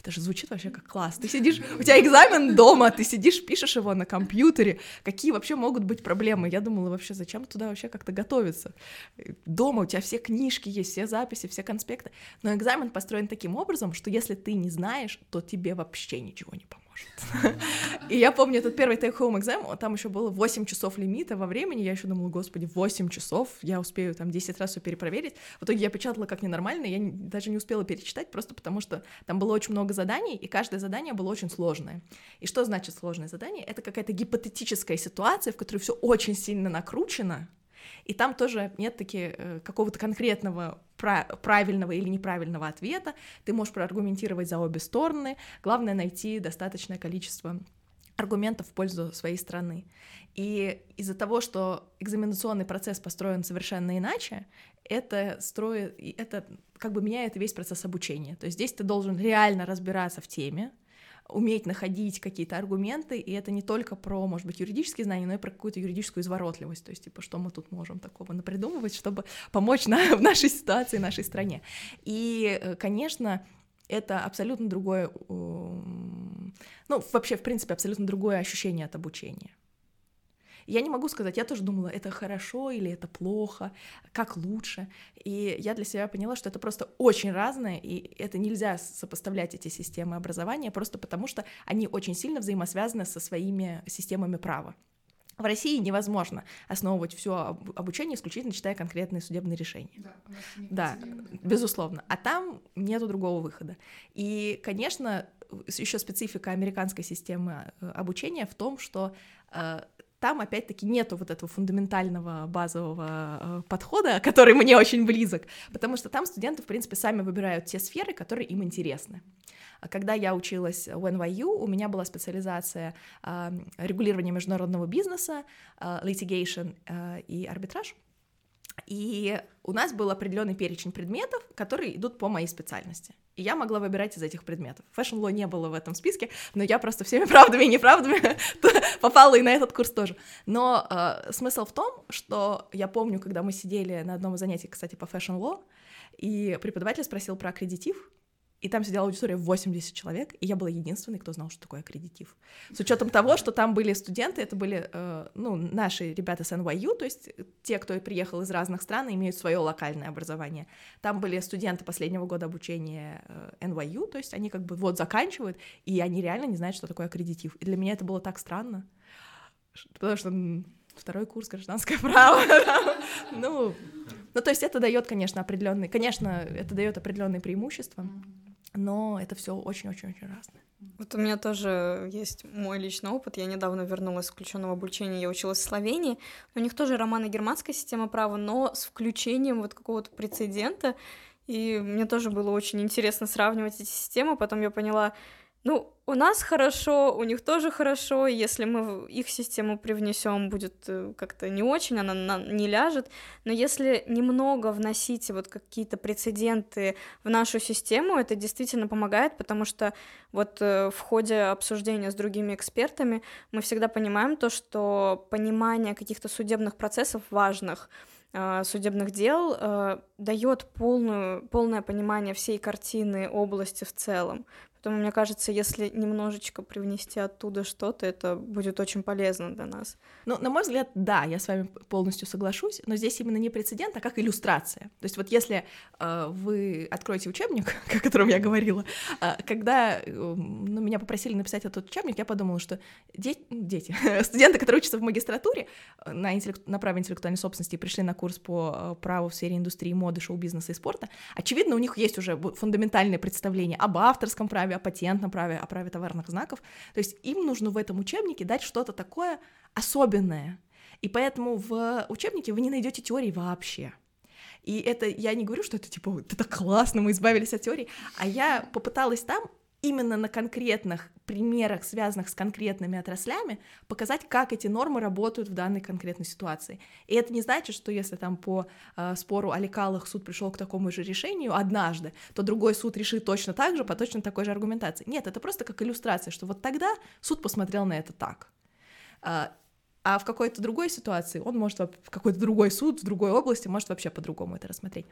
Это же звучит вообще как класс. Ты сидишь, у тебя экзамен дома, ты сидишь, пишешь его на компьютере. Какие вообще могут быть проблемы? Я думала, вообще, зачем туда вообще как-то готовиться? Дома у тебя все книжки есть, все записи, все конспекты. Но экзамен построен таким образом, что если ты не знаешь, то тебе вообще ничего не поможет может. И я помню этот первый take-home exam, там еще было 8 часов лимита во времени, я еще думала, господи, 8 часов, я успею там 10 раз все перепроверить. В итоге я печатала как ненормально, я даже не успела перечитать, просто потому что там было очень много заданий, и каждое задание было очень сложное. И что значит сложное задание? Это какая-то гипотетическая ситуация, в которой все очень сильно накручено, и там тоже нет таки э, какого-то конкретного правильного или неправильного ответа. Ты можешь проаргументировать за обе стороны. Главное найти достаточное количество аргументов в пользу своей страны. И из-за того, что экзаменационный процесс построен совершенно иначе, это строит, это как бы меняет весь процесс обучения. То есть здесь ты должен реально разбираться в теме, уметь находить какие-то аргументы, и это не только про, может быть, юридические знания, но и про какую-то юридическую изворотливость, то есть, типа, что мы тут можем такого напридумывать, чтобы помочь на, (laughs) в нашей ситуации, нашей стране. И, э, конечно, это абсолютно другое, ну, вообще, в принципе, абсолютно другое ощущение от обучения. Я не могу сказать, я тоже думала, это хорошо или это плохо, как лучше. И я для себя поняла, что это просто очень разное, и это нельзя сопоставлять эти системы образования, просто потому что они очень сильно взаимосвязаны со своими системами права. В России невозможно основывать все обучение исключительно читая конкретные судебные решения. Да, да безусловно. А там нету другого выхода. И, конечно, еще специфика американской системы э, обучения в том, что э, там опять-таки нету вот этого фундаментального базового э, подхода, который мне очень близок, потому что там студенты, в принципе, сами выбирают те сферы, которые им интересны. А когда я училась в NYU, у меня была специализация э, регулирования международного бизнеса, э, litigation и арбитраж. И у нас был определенный перечень предметов, которые идут по моей специальности. И я могла выбирать из этих предметов. Law не было в этом списке, но я просто всеми (laughs) правдами и неправдами (laughs) попала и на этот курс тоже. Но э, смысл в том, что я помню, когда мы сидели на одном из занятий, кстати, по Law, и преподаватель спросил про аккредитив, и там сидела аудитория в 80 человек, и я была единственной, кто знал, что такое аккредитив. С учетом того, что там были студенты, это были, э, ну, наши ребята с NYU, то есть те, кто приехал из разных стран, имеют свое локальное образование. Там были студенты последнего года обучения э, NYU, то есть они как бы вот заканчивают, и они реально не знают, что такое аккредитив. И для меня это было так странно, потому что второй курс гражданское (laughs) право. Ну, ну, то есть это дает, конечно, определенные, конечно, это дает определенные преимущества но это все очень-очень-очень разное. Вот у меня тоже есть мой личный опыт. Я недавно вернулась с включенного обучения, я училась в Словении. У них тоже романо-германская система права, но с включением вот какого-то прецедента. И мне тоже было очень интересно сравнивать эти системы. Потом я поняла, ну, у нас хорошо, у них тоже хорошо, если мы их систему привнесем, будет э, как-то не очень, она на, не ляжет, но если немного вносить вот какие-то прецеденты в нашу систему, это действительно помогает, потому что вот э, в ходе обсуждения с другими экспертами мы всегда понимаем то, что понимание каких-то судебных процессов важных, э, судебных дел дает полную, полное понимание всей картины области в целом. Поэтому, мне кажется, если немножечко привнести оттуда что-то, это будет очень полезно для нас. Ну, на мой взгляд, да, я с вами полностью соглашусь, но здесь именно не прецедент, а как иллюстрация. То есть вот если э, вы откроете учебник, (laughs) о котором я говорила, э, когда э, ну, меня попросили написать этот учебник, я подумала, что де- дети, (laughs) студенты, которые учатся в магистратуре э, на, интеллект, на право интеллектуальной собственности и пришли на курс по э, праву в сфере индустрии, моды, шоу-бизнеса и спорта, очевидно, у них есть уже фундаментальное представление об авторском праве, праве, о патентном праве, о праве товарных знаков. То есть им нужно в этом учебнике дать что-то такое особенное. И поэтому в учебнике вы не найдете теории вообще. И это я не говорю, что это типа это классно, мы избавились от теории, а я попыталась там именно на конкретных примерах, связанных с конкретными отраслями, показать, как эти нормы работают в данной конкретной ситуации. И это не значит, что если там по э, спору о лекалах суд пришел к такому же решению однажды, то другой суд решит точно так же, по точно такой же аргументации. Нет, это просто как иллюстрация, что вот тогда суд посмотрел на это так. А, а в какой-то другой ситуации он может, в какой-то другой суд в другой области может вообще по-другому это рассмотреть.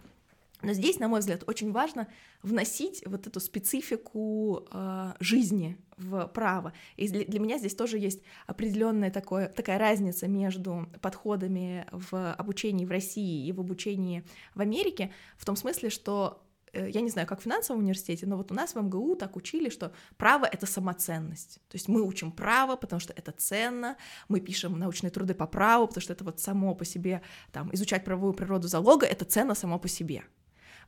Но здесь, на мой взгляд, очень важно вносить вот эту специфику э, жизни в право. И для, меня здесь тоже есть определенная такое, такая разница между подходами в обучении в России и в обучении в Америке, в том смысле, что э, я не знаю, как в финансовом университете, но вот у нас в МГУ так учили, что право — это самоценность. То есть мы учим право, потому что это ценно, мы пишем научные труды по праву, потому что это вот само по себе, там, изучать правовую природу залога — это ценно само по себе.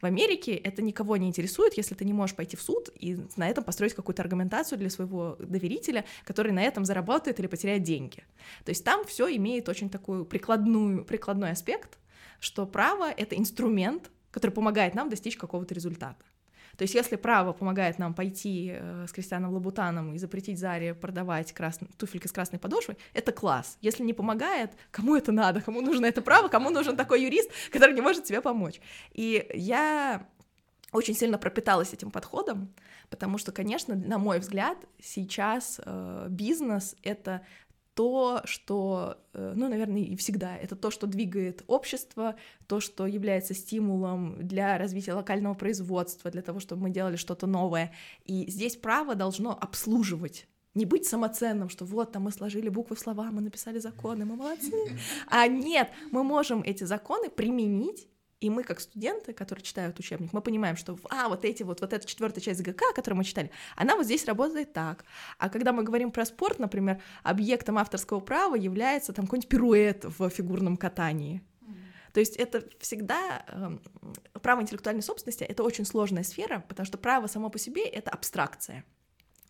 В Америке это никого не интересует, если ты не можешь пойти в суд и на этом построить какую-то аргументацию для своего доверителя, который на этом заработает или потеряет деньги. То есть там все имеет очень такой прикладную, прикладной аспект, что право — это инструмент, который помогает нам достичь какого-то результата. То есть если право помогает нам пойти э, с Кристианом Лабутаном и запретить Заре продавать крас... туфельки с красной подошвой, это класс. Если не помогает, кому это надо? Кому нужно это право? Кому нужен такой юрист, который не может тебе помочь? И я очень сильно пропиталась этим подходом, потому что, конечно, на мой взгляд, сейчас э, бизнес это то, что, э, ну, наверное, и всегда, это то, что двигает общество, то, что является стимулом для развития локального производства, для того, чтобы мы делали что-то новое. И здесь право должно обслуживать не быть самоценным, что вот там мы сложили буквы в слова, мы написали законы, мы молодцы. А нет, мы можем эти законы применить и мы, как студенты, которые читают учебник, мы понимаем, что, а, вот эти вот, вот эта четвертая часть ГК, которую мы читали, она вот здесь работает так. А когда мы говорим про спорт, например, объектом авторского права является там какой-нибудь пируэт в фигурном катании. То есть это всегда э, право интеллектуальной собственности это очень сложная сфера, потому что право само по себе это абстракция.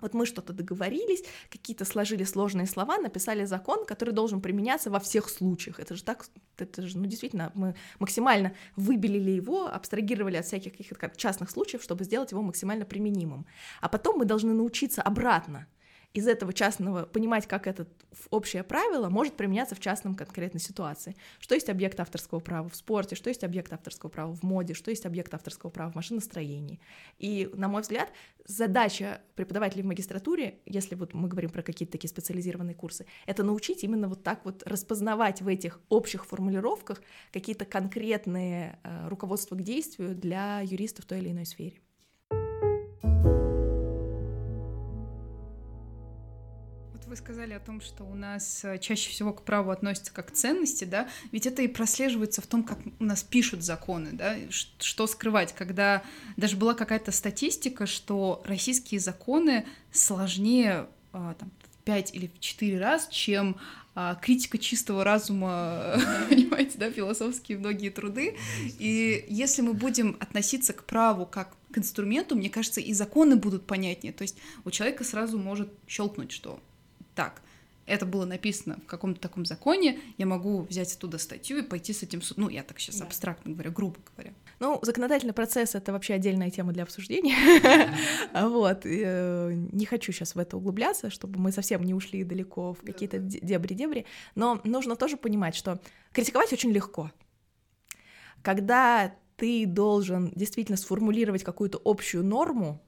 Вот мы что-то договорились, какие-то сложили сложные слова, написали закон, который должен применяться во всех случаях. Это же так, это же, ну, действительно, мы максимально выбелили его, абстрагировали от всяких каких-то частных случаев, чтобы сделать его максимально применимым. А потом мы должны научиться обратно из этого частного понимать, как это общее правило может применяться в частном конкретной ситуации. Что есть объект авторского права в спорте, что есть объект авторского права в моде, что есть объект авторского права в машиностроении. И, на мой взгляд, задача преподавателей в магистратуре, если вот мы говорим про какие-то такие специализированные курсы, это научить именно вот так вот распознавать в этих общих формулировках какие-то конкретные э, руководства к действию для юристов в той или иной сфере. Вы сказали о том, что у нас э, чаще всего к праву относятся как к ценности, да, ведь это и прослеживается в том, как у нас пишут законы, да, что скрывать, когда даже была какая-то статистика, что российские законы сложнее а, там, в 5 или в 4 раз, чем а, критика чистого разума, (laughs) понимаете, да, философские многие труды. И если мы будем относиться к праву как к инструменту, мне кажется, и законы будут понятнее. То есть у человека сразу может щелкнуть, что так, это было написано в каком-то таком законе, я могу взять оттуда статью и пойти с этим суд. Ну, я так сейчас Да. абстрактно говорю, грубо говоря. Ну, законодательный процесс — это вообще отдельная тема для обсуждения. (laughs) Вот. э, Не хочу сейчас в это углубляться, чтобы мы совсем не ушли далеко в какие-то де- дебри-дебри. Но нужно тоже понимать, что критиковать очень легко. Когда ты должен действительно сформулировать какую-то общую норму,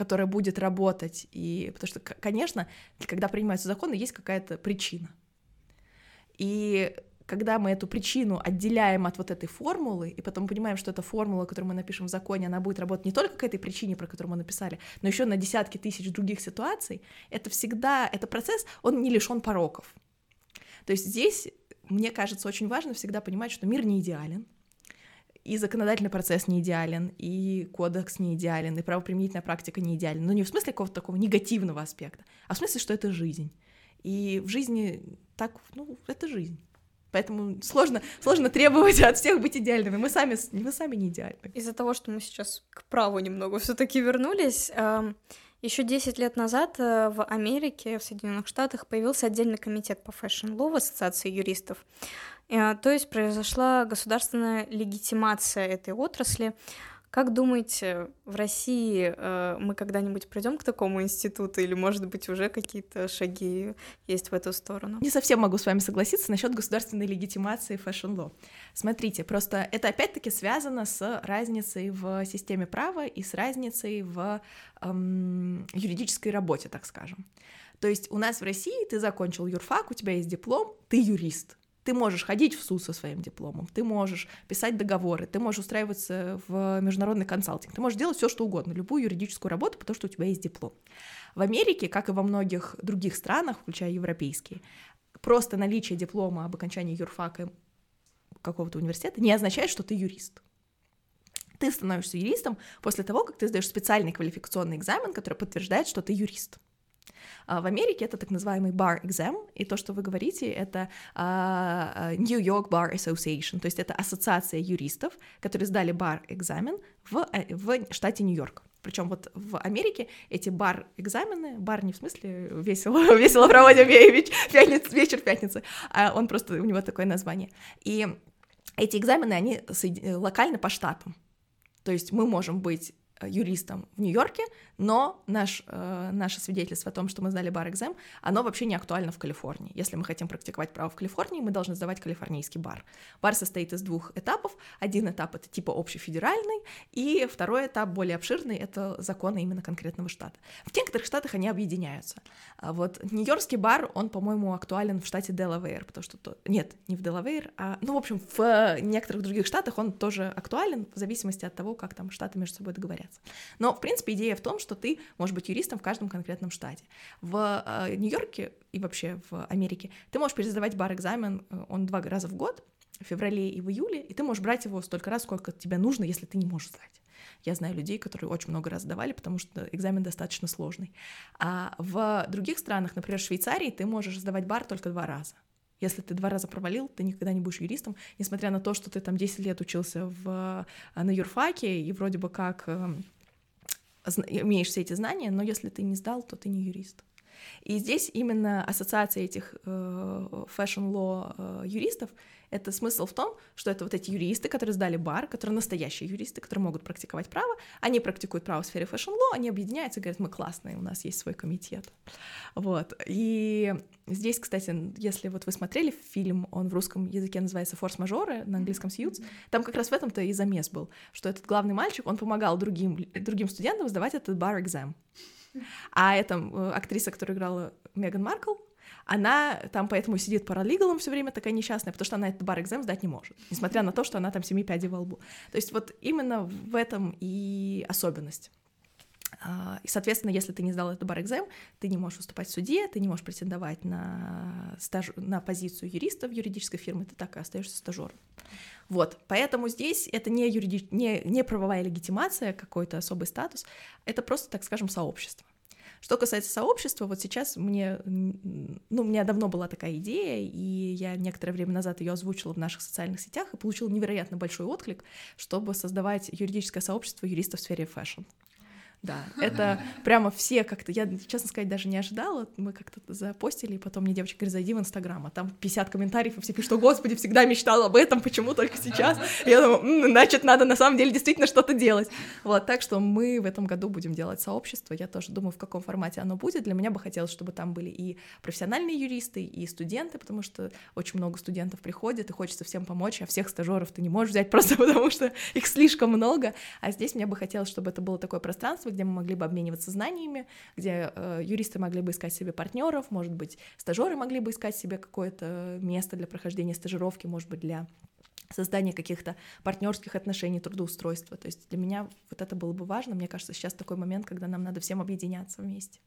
которая будет работать, и потому что, конечно, когда принимаются законы, есть какая-то причина. И когда мы эту причину отделяем от вот этой формулы, и потом понимаем, что эта формула, которую мы напишем в законе, она будет работать не только к этой причине, про которую мы написали, но еще на десятки тысяч других ситуаций, это всегда, это процесс, он не лишен пороков. То есть здесь, мне кажется, очень важно всегда понимать, что мир не идеален, и законодательный процесс не идеален, и кодекс не идеален, и правоприменительная практика не идеален. Но не в смысле какого-то такого негативного аспекта, а в смысле, что это жизнь. И в жизни так, ну, это жизнь. Поэтому сложно, сложно требовать от всех быть идеальными. Мы сами, мы сами не идеальны. Из-за того, что мы сейчас к праву немного все-таки вернулись, еще 10 лет назад э, в Америке, в Соединенных Штатах появился отдельный комитет по fashion law в Ассоциации юристов. Э, То есть произошла государственная легитимация этой отрасли. Как думаете, в России э, мы когда-нибудь придем к такому институту, или, может быть, уже какие-то шаги есть в эту сторону? Не совсем могу с вами согласиться насчет государственной легитимации fashion law. Смотрите, просто это опять-таки связано с разницей в системе права и с разницей в эм, юридической работе, так скажем. То есть у нас в России ты закончил юрфак, у тебя есть диплом, ты юрист. Ты можешь ходить в суд со своим дипломом, ты можешь писать договоры, ты можешь устраиваться в международный консалтинг, ты можешь делать все, что угодно, любую юридическую работу, потому что у тебя есть диплом. В Америке, как и во многих других странах, включая европейские, просто наличие диплома об окончании юрфака какого-то университета не означает, что ты юрист. Ты становишься юристом после того, как ты сдаешь специальный квалификационный экзамен, который подтверждает, что ты юрист. А В Америке это так называемый bar exam, и то, что вы говорите, это а, а, New York Bar Association, то есть это ассоциация юристов, которые сдали бар экзамен в, э, в штате Нью-Йорк. Причем вот в Америке эти бар экзамены, бар не в смысле весело, (laughs) весело проводим веч- пятниц- вечер пятницы, а он просто у него такое название. И эти экзамены они локально по штатам. То есть мы можем быть э, юристом в Нью-Йорке, но наш, э, наше свидетельство о том, что мы сдали бар экзам, оно вообще не актуально в Калифорнии. Если мы хотим практиковать право в Калифорнии, мы должны сдавать калифорнийский бар. Бар состоит из двух этапов. Один этап — это типа общефедеральный, и второй этап, более обширный, — это законы именно конкретного штата. В некоторых штатах они объединяются. А вот Нью-Йоркский бар, он, по-моему, актуален в штате Делавейр, потому что... то- Нет, не в Делавейр, а... Ну, в общем, в некоторых других штатах он тоже актуален, в зависимости от того, как там штаты между собой договорятся. Но, в принципе, идея в том, что ты можешь быть юристом в каждом конкретном штате. В э, Нью-Йорке и вообще в Америке ты можешь пересдавать бар-экзамен, э, он два раза в год, в феврале и в июле, и ты можешь брать его столько раз, сколько тебе нужно, если ты не можешь сдать. Я знаю людей, которые очень много раз сдавали, потому что экзамен достаточно сложный. А в других странах, например, в Швейцарии, ты можешь сдавать бар только два раза. Если ты два раза провалил, ты никогда не будешь юристом, несмотря на то, что ты там 10 лет учился в, э, на юрфаке и вроде бы как эм, имеешь все эти знания, но если ты не сдал, то ты не юрист. И здесь именно ассоциация этих fashion law юристов это смысл в том, что это вот эти юристы, которые сдали бар, которые настоящие юристы, которые могут практиковать право, они практикуют право в сфере fashion law, они объединяются и говорят, мы классные, у нас есть свой комитет. Вот. И здесь, кстати, если вот вы смотрели фильм, он в русском языке называется «Форс-мажоры», на английском «Сьюз», там как раз в этом-то и замес был, что этот главный мальчик, он помогал другим, другим студентам сдавать этот бар-экзам. А эта э, актриса, которая играла Меган Маркл, она там поэтому сидит паралигалом все время такая несчастная, потому что она этот бар-экзамен сдать не может, несмотря на то, что она там семи пядей во лбу. То есть вот именно в этом и особенность. А, И, соответственно, если ты не сдал этот бар-экзамен, ты не можешь выступать в суде, ты не можешь претендовать на, стаж... на позицию юриста в юридической фирме, ты так и остаешься стажером. Вот, поэтому здесь это не, юриди... не, не правовая легитимация, какой-то особый статус, это просто, так скажем, сообщество. Что касается сообщества, вот сейчас мне, ну, у меня давно была такая идея, и я некоторое время назад ее озвучила в наших социальных сетях и получила невероятно большой отклик, чтобы создавать юридическое сообщество юристов в сфере fashion. Да, (laughs) это прямо все как-то, я, честно сказать, даже не ожидала, мы как-то запостили, и потом мне девочка говорит, зайди в Инстаграм, а там 50 комментариев, и все пишут, что, господи, всегда мечтала об этом, почему только сейчас? (laughs) Я думаю, значит, надо на самом деле действительно что-то делать. Вот, так что мы в этом году будем делать сообщество, я тоже думаю, в каком формате оно будет. Для меня бы хотелось, чтобы там были и профессиональные юристы, и студенты, потому что очень много студентов приходит, и хочется всем помочь, а всех стажеров ты не можешь взять (laughs) просто потому, что их слишком много, а здесь мне бы хотелось, чтобы это было такое пространство, где мы могли бы обмениваться знаниями, где э, юристы могли бы искать себе партнеров, может быть, стажеры могли бы искать себе какое-то место для прохождения стажировки, может быть, для создания каких-то партнерских отношений, трудоустройства. То есть для меня вот это было бы важно. Мне кажется, сейчас такой момент, когда нам надо всем объединяться вместе.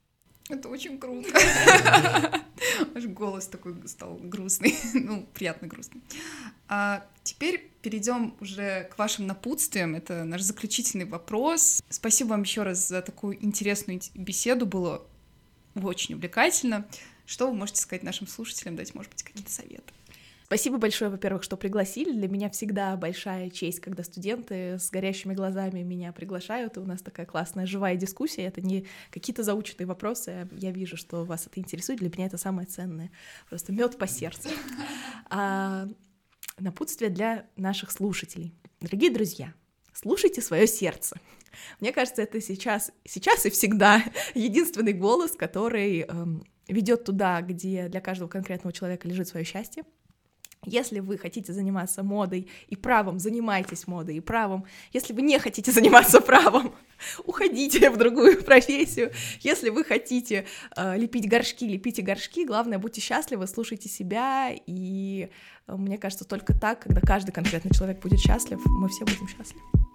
Это очень круто. (laughs) Аж голос такой стал грустный, (laughs) ну, приятно грустный. А теперь перейдем уже к вашим напутствиям. Это наш заключительный вопрос. Спасибо вам еще раз за такую интересную беседу. Было очень увлекательно. Что вы можете сказать нашим слушателям, дать, может быть, какие-то советы? Спасибо большое, во-первых, что пригласили. Для меня всегда большая честь, когда студенты с горящими глазами меня приглашают, и у нас такая классная живая дискуссия. Это не какие-то заученные вопросы, я вижу, что вас это интересует. Для меня это самое ценное. Просто мед по сердцу. А, напутствие для наших слушателей. Дорогие друзья, слушайте свое сердце. Мне кажется, это сейчас, сейчас и всегда (laughs) единственный голос, который эм, ведет туда, где для каждого конкретного человека лежит свое счастье, если вы хотите заниматься модой и правом, занимайтесь модой и правом. Если вы не хотите заниматься правом, (laughs) уходите в другую (laughs) профессию. Если вы хотите э, лепить горшки, лепите горшки. Главное, будьте счастливы, слушайте себя. И э, мне кажется, только так, когда каждый конкретный человек будет счастлив, мы все будем счастливы.